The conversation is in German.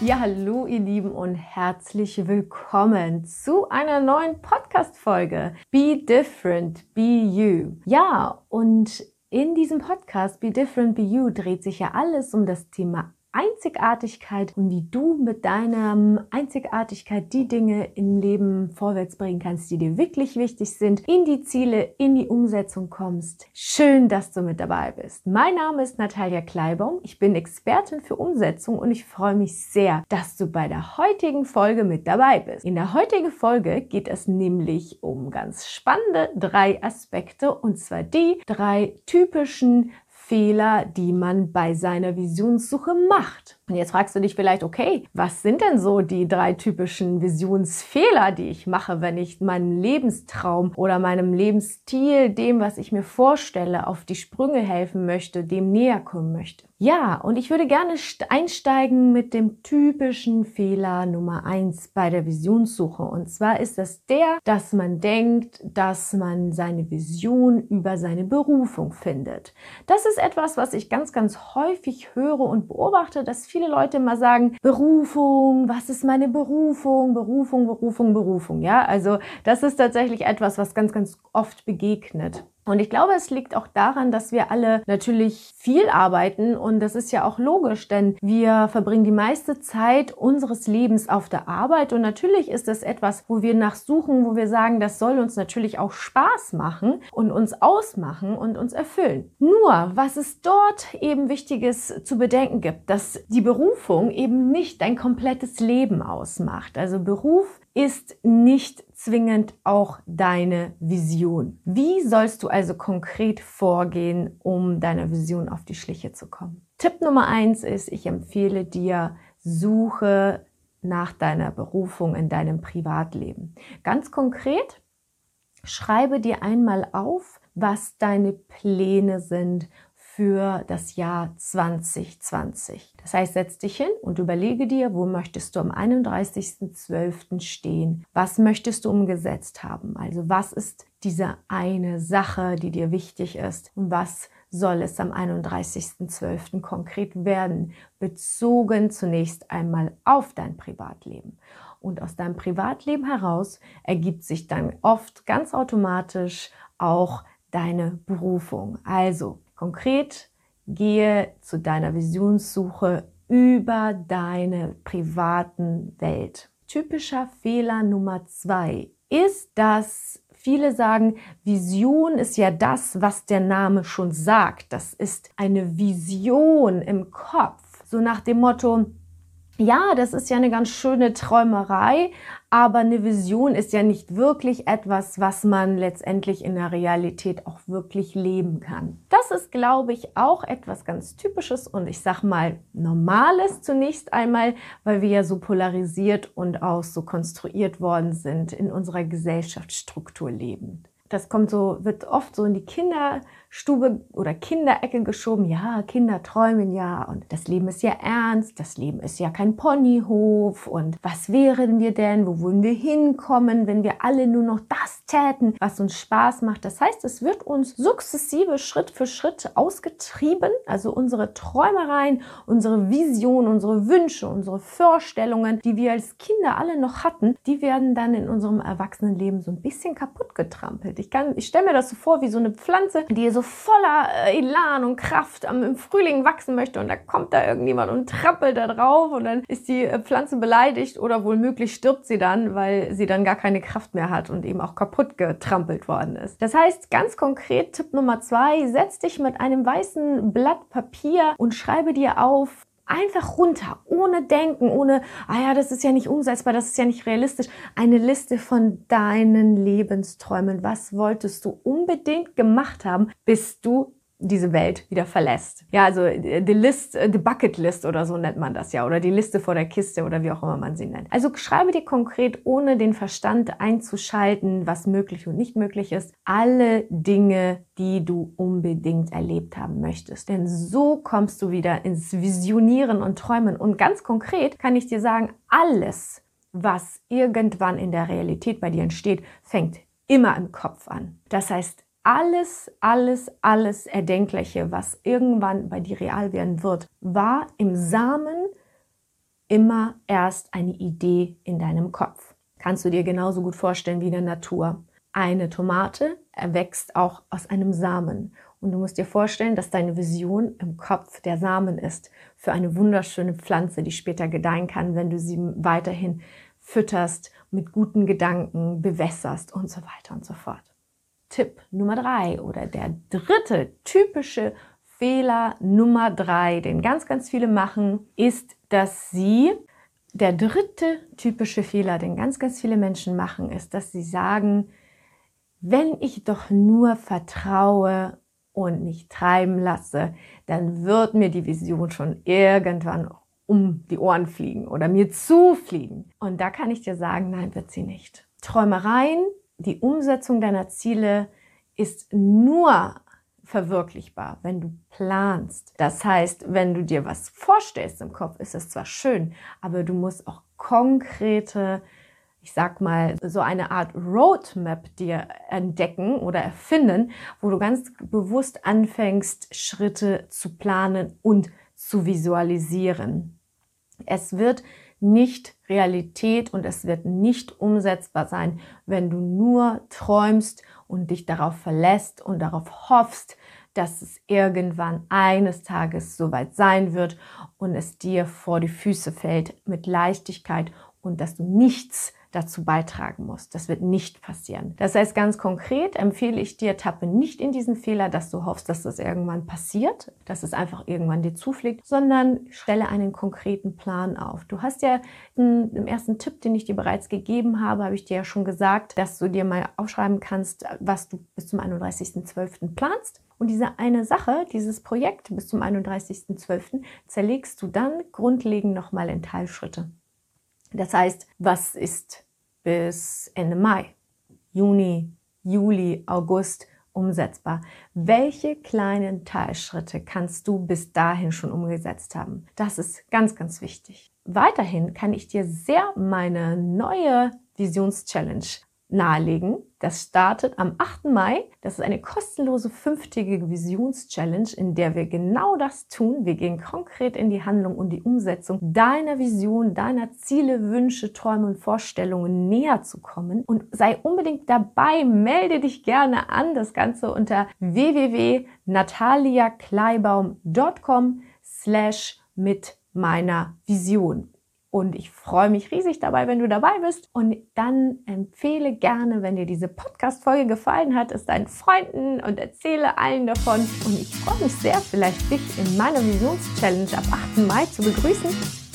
Ja, hallo ihr Lieben und herzlich willkommen zu einer neuen Podcast-Folge. Be different, be you. Ja, und in diesem Podcast Be different, be you dreht sich ja alles um das Thema Einzigartigkeit und wie du mit deiner Einzigartigkeit die Dinge im Leben vorwärts bringen kannst, die dir wirklich wichtig sind, in die Ziele, in die Umsetzung kommst. Schön, dass du mit dabei bist. Mein Name ist Natalia Kleibaum. Ich bin Expertin für Umsetzung und ich freue mich sehr, dass du bei der heutigen Folge mit dabei bist. In der heutigen Folge geht es nämlich um ganz spannende drei Aspekte und zwar die drei typischen Fehler, die man bei seiner Visionssuche macht. Und jetzt fragst du dich vielleicht, okay, was sind denn so die drei typischen Visionsfehler, die ich mache, wenn ich meinem Lebenstraum oder meinem Lebensstil, dem, was ich mir vorstelle, auf die Sprünge helfen möchte, dem näher kommen möchte? Ja, und ich würde gerne einsteigen mit dem typischen Fehler Nummer eins bei der Visionssuche. Und zwar ist das der, dass man denkt, dass man seine Vision über seine Berufung findet. Das ist etwas, was ich ganz, ganz häufig höre und beobachte, dass viele Leute immer sagen, Berufung, was ist meine Berufung? Berufung, Berufung, Berufung. Ja, also das ist tatsächlich etwas, was ganz, ganz oft begegnet. Und ich glaube, es liegt auch daran, dass wir alle natürlich viel arbeiten und das ist ja auch logisch, denn wir verbringen die meiste Zeit unseres Lebens auf der Arbeit und natürlich ist es etwas, wo wir nachsuchen, wo wir sagen, das soll uns natürlich auch Spaß machen und uns ausmachen und uns erfüllen. Nur, was es dort eben Wichtiges zu bedenken gibt, dass die Berufung eben nicht dein komplettes Leben ausmacht. Also Beruf ist nicht zwingend auch deine Vision. Wie sollst du also konkret vorgehen, um deiner Vision auf die Schliche zu kommen? Tipp Nummer eins ist, ich empfehle dir, suche nach deiner Berufung in deinem Privatleben. Ganz konkret, schreibe dir einmal auf, was deine Pläne sind für das Jahr 2020. Das heißt, setz dich hin und überlege dir, wo möchtest du am 31.12. stehen? Was möchtest du umgesetzt haben? Also was ist diese eine Sache, die dir wichtig ist? Und was soll es am 31.12. konkret werden? Bezogen zunächst einmal auf dein Privatleben. Und aus deinem Privatleben heraus ergibt sich dann oft ganz automatisch auch deine Berufung. Also Konkret, gehe zu deiner Visionssuche über deine privaten Welt. Typischer Fehler Nummer zwei ist, dass viele sagen, Vision ist ja das, was der Name schon sagt. Das ist eine Vision im Kopf. So nach dem Motto, ja, das ist ja eine ganz schöne Träumerei, aber eine Vision ist ja nicht wirklich etwas, was man letztendlich in der Realität auch wirklich leben kann. Das ist, glaube ich, auch etwas ganz Typisches und ich sag mal Normales zunächst einmal, weil wir ja so polarisiert und auch so konstruiert worden sind in unserer Gesellschaftsstruktur lebend. Das kommt so, wird oft so in die Kinder Stube oder Kinderecke geschoben. Ja, Kinder träumen ja und das Leben ist ja ernst, das Leben ist ja kein Ponyhof und was wären wir denn, wo würden wir hinkommen, wenn wir alle nur noch das täten, was uns Spaß macht. Das heißt, es wird uns sukzessive Schritt für Schritt ausgetrieben, also unsere Träumereien, unsere Visionen, unsere Wünsche, unsere Vorstellungen, die wir als Kinder alle noch hatten, die werden dann in unserem Erwachsenenleben so ein bisschen kaputt getrampelt. Ich, ich stelle mir das so vor wie so eine Pflanze, die so voller äh, Elan und Kraft im Frühling wachsen möchte und da kommt da irgendjemand und trappelt da drauf und dann ist die äh, Pflanze beleidigt oder wohl möglich stirbt sie dann, weil sie dann gar keine Kraft mehr hat und eben auch kaputt getrampelt worden ist. Das heißt, ganz konkret Tipp Nummer zwei, setz dich mit einem weißen Blatt Papier und schreibe dir auf, Einfach runter, ohne Denken, ohne, ah ja, das ist ja nicht umsetzbar, das ist ja nicht realistisch. Eine Liste von deinen Lebensträumen. Was wolltest du unbedingt gemacht haben, bis du diese Welt wieder verlässt. Ja, also äh, die List, äh, die Bucket List oder so nennt man das ja, oder die Liste vor der Kiste oder wie auch immer man sie nennt. Also schreibe dir konkret, ohne den Verstand einzuschalten, was möglich und nicht möglich ist, alle Dinge, die du unbedingt erlebt haben möchtest. Denn so kommst du wieder ins Visionieren und Träumen. Und ganz konkret kann ich dir sagen, alles, was irgendwann in der Realität bei dir entsteht, fängt immer im Kopf an. Das heißt, alles, alles, alles Erdenkliche, was irgendwann bei dir real werden wird, war im Samen immer erst eine Idee in deinem Kopf. Kannst du dir genauso gut vorstellen wie in der Natur. Eine Tomate erwächst auch aus einem Samen. Und du musst dir vorstellen, dass deine Vision im Kopf der Samen ist für eine wunderschöne Pflanze, die später gedeihen kann, wenn du sie weiterhin fütterst, mit guten Gedanken bewässerst und so weiter und so fort. Tipp Nummer drei oder der dritte typische Fehler Nummer drei, den ganz, ganz viele machen, ist, dass sie, der dritte typische Fehler, den ganz, ganz viele Menschen machen, ist, dass sie sagen, wenn ich doch nur vertraue und mich treiben lasse, dann wird mir die Vision schon irgendwann um die Ohren fliegen oder mir zufliegen. Und da kann ich dir sagen, nein, wird sie nicht. Träumereien, die Umsetzung deiner Ziele ist nur verwirklichbar, wenn du planst. Das heißt, wenn du dir was vorstellst im Kopf, ist es zwar schön, aber du musst auch konkrete ich sag mal, so eine Art Roadmap dir entdecken oder erfinden, wo du ganz bewusst anfängst, Schritte zu planen und zu visualisieren. Es wird nicht Realität und es wird nicht umsetzbar sein, wenn du nur träumst und dich darauf verlässt und darauf hoffst, dass es irgendwann eines Tages soweit sein wird und es dir vor die Füße fällt mit Leichtigkeit und dass du nichts dazu beitragen muss. Das wird nicht passieren. Das heißt, ganz konkret empfehle ich dir, tappe nicht in diesen Fehler, dass du hoffst, dass das irgendwann passiert, dass es einfach irgendwann dir zufliegt, sondern stelle einen konkreten Plan auf. Du hast ja im ersten Tipp, den ich dir bereits gegeben habe, habe ich dir ja schon gesagt, dass du dir mal aufschreiben kannst, was du bis zum 31.12. planst. Und diese eine Sache, dieses Projekt bis zum 31.12. zerlegst du dann grundlegend nochmal in Teilschritte. Das heißt, was ist bis Ende Mai, Juni, Juli, August umsetzbar? Welche kleinen Teilschritte kannst du bis dahin schon umgesetzt haben? Das ist ganz, ganz wichtig. Weiterhin kann ich dir sehr meine neue Visions-Challenge nahelegen. Das startet am 8. Mai. Das ist eine kostenlose fünftägige Visions-Challenge, in der wir genau das tun. Wir gehen konkret in die Handlung und die Umsetzung deiner Vision, deiner Ziele, Wünsche, Träume und Vorstellungen näher zu kommen. Und sei unbedingt dabei. Melde dich gerne an. Das Ganze unter www.nataliakleibaum.com slash mit meiner Vision. Und ich freue mich riesig dabei, wenn du dabei bist. Und dann empfehle gerne, wenn dir diese Podcast-Folge gefallen hat, es deinen Freunden und erzähle allen davon. Und ich freue mich sehr, vielleicht dich in meiner Visions-Challenge ab 8. Mai zu begrüßen.